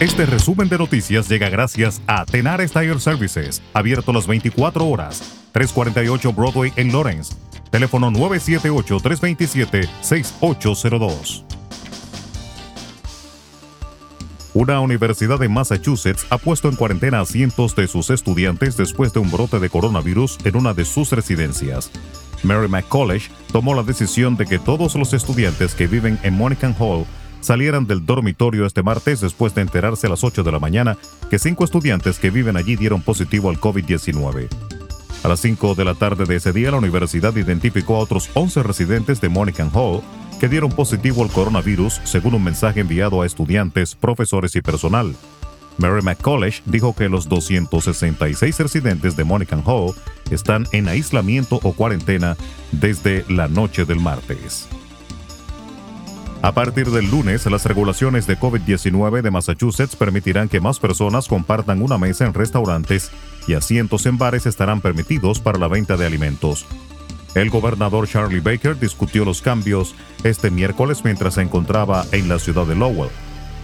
Este resumen de noticias llega gracias a Tenar Tire Services, abierto las 24 horas, 348 Broadway en Lawrence. Teléfono 978-327-6802. Una universidad de Massachusetts ha puesto en cuarentena a cientos de sus estudiantes después de un brote de coronavirus en una de sus residencias. Mary McCollege tomó la decisión de que todos los estudiantes que viven en Monacan Hall salieran del dormitorio este martes después de enterarse a las 8 de la mañana que cinco estudiantes que viven allí dieron positivo al COVID-19. A las 5 de la tarde de ese día, la universidad identificó a otros 11 residentes de Monacan Hall que dieron positivo al coronavirus, según un mensaje enviado a estudiantes, profesores y personal. Mary McCollege dijo que los 266 residentes de Monacan Hall están en aislamiento o cuarentena desde la noche del martes. A partir del lunes, las regulaciones de COVID-19 de Massachusetts permitirán que más personas compartan una mesa en restaurantes y asientos en bares estarán permitidos para la venta de alimentos. El gobernador Charlie Baker discutió los cambios este miércoles mientras se encontraba en la ciudad de Lowell.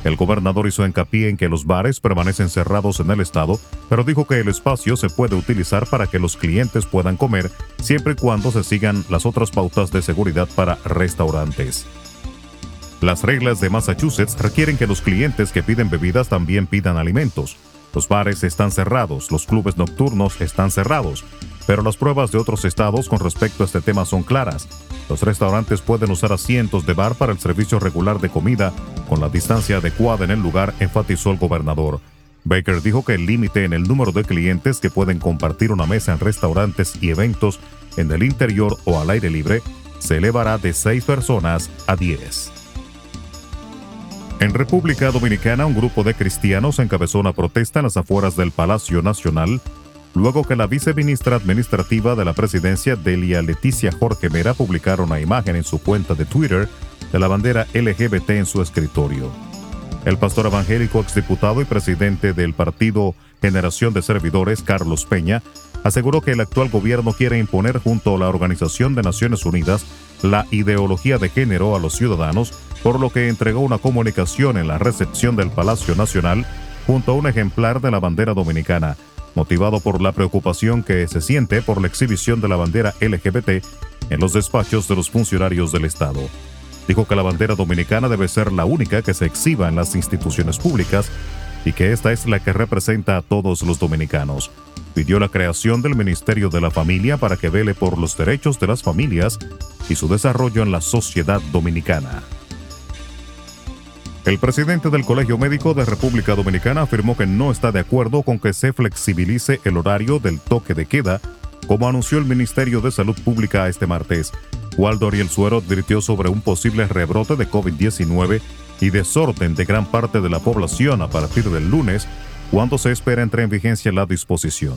El gobernador hizo hincapié en que los bares permanecen cerrados en el estado, pero dijo que el espacio se puede utilizar para que los clientes puedan comer siempre y cuando se sigan las otras pautas de seguridad para restaurantes. Las reglas de Massachusetts requieren que los clientes que piden bebidas también pidan alimentos. Los bares están cerrados, los clubes nocturnos están cerrados, pero las pruebas de otros estados con respecto a este tema son claras. Los restaurantes pueden usar asientos de bar para el servicio regular de comida con la distancia adecuada en el lugar, enfatizó el gobernador. Baker dijo que el límite en el número de clientes que pueden compartir una mesa en restaurantes y eventos en el interior o al aire libre se elevará de 6 personas a 10. En República Dominicana, un grupo de cristianos encabezó una protesta en las afueras del Palacio Nacional, luego que la viceministra administrativa de la presidencia, Delia Leticia Jorge Mera, publicara una imagen en su cuenta de Twitter de la bandera LGBT en su escritorio. El pastor evangélico, exdiputado y presidente del partido Generación de Servidores, Carlos Peña, aseguró que el actual gobierno quiere imponer junto a la Organización de Naciones Unidas la ideología de género a los ciudadanos por lo que entregó una comunicación en la recepción del Palacio Nacional junto a un ejemplar de la bandera dominicana, motivado por la preocupación que se siente por la exhibición de la bandera LGBT en los despachos de los funcionarios del Estado. Dijo que la bandera dominicana debe ser la única que se exhiba en las instituciones públicas y que esta es la que representa a todos los dominicanos. Pidió la creación del Ministerio de la Familia para que vele por los derechos de las familias y su desarrollo en la sociedad dominicana. El presidente del Colegio Médico de República Dominicana afirmó que no está de acuerdo con que se flexibilice el horario del toque de queda, como anunció el Ministerio de Salud Pública este martes. Waldo Ariel Suero advirtió sobre un posible rebrote de COVID-19 y desorden de gran parte de la población a partir del lunes, cuando se espera entre en vigencia la disposición.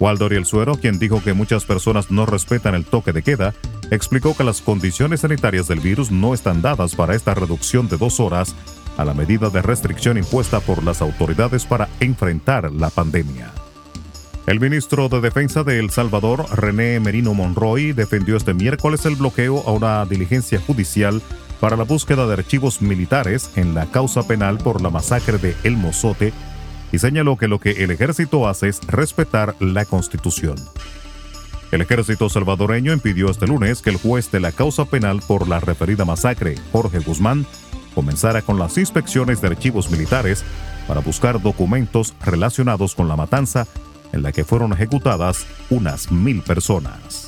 Waldo Ariel Suero, quien dijo que muchas personas no respetan el toque de queda, explicó que las condiciones sanitarias del virus no están dadas para esta reducción de dos horas a la medida de restricción impuesta por las autoridades para enfrentar la pandemia. El ministro de Defensa de El Salvador, René Merino Monroy, defendió este miércoles el bloqueo a una diligencia judicial para la búsqueda de archivos militares en la causa penal por la masacre de El Mozote y señaló que lo que el ejército hace es respetar la constitución. El ejército salvadoreño impidió este lunes que el juez de la causa penal por la referida masacre, Jorge Guzmán, comenzara con las inspecciones de archivos militares para buscar documentos relacionados con la matanza en la que fueron ejecutadas unas mil personas.